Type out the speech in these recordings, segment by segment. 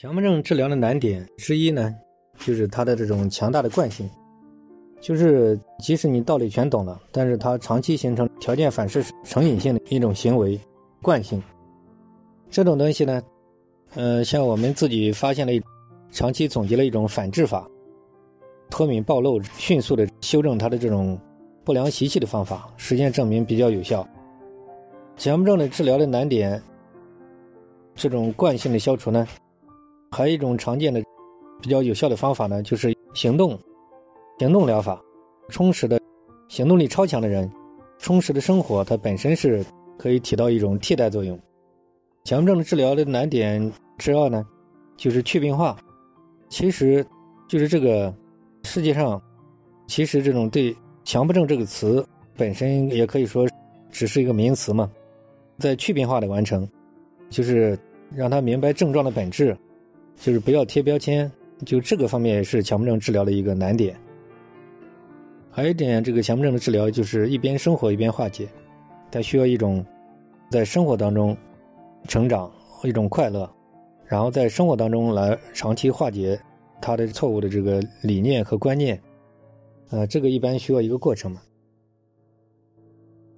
强迫症治疗的难点之一呢，就是它的这种强大的惯性，就是即使你道理全懂了，但是它长期形成条件反射成瘾性的一种行为惯性。这种东西呢，呃，像我们自己发现了一，长期总结了一种反制法，脱敏暴露，迅速的修正它的这种不良习气的方法，实践证明比较有效。强迫症的治疗的难点，这种惯性的消除呢？还有一种常见的、比较有效的方法呢，就是行动、行动疗法。充实的、行动力超强的人，充实的生活，它本身是可以起到一种替代作用。强迫症的治疗的难点之二呢，就是去病化。其实，就是这个世界上，其实这种对“强迫症”这个词本身也可以说只是一个名词嘛，在去病化的完成，就是让他明白症状的本质。就是不要贴标签，就这个方面也是强迫症治疗的一个难点。还有一点，这个强迫症的治疗就是一边生活一边化解，它需要一种在生活当中成长，一种快乐，然后在生活当中来长期化解他的错误的这个理念和观念。呃，这个一般需要一个过程嘛。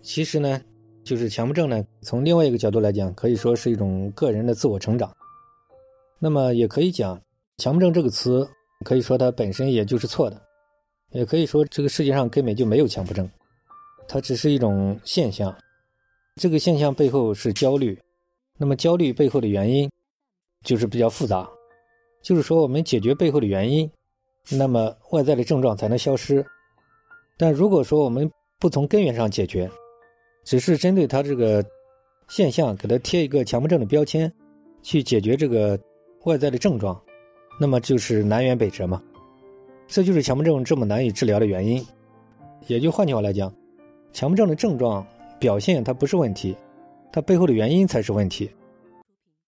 其实呢，就是强迫症呢，从另外一个角度来讲，可以说是一种个人的自我成长。那么也可以讲，强迫症这个词，可以说它本身也就是错的，也可以说这个世界上根本就没有强迫症，它只是一种现象。这个现象背后是焦虑，那么焦虑背后的原因就是比较复杂，就是说我们解决背后的原因，那么外在的症状才能消失。但如果说我们不从根源上解决，只是针对它这个现象给它贴一个强迫症的标签，去解决这个。外在的症状，那么就是南辕北辙嘛，这就是强迫症这么难以治疗的原因。也就换句话来讲，强迫症的症状表现它不是问题，它背后的原因才是问题。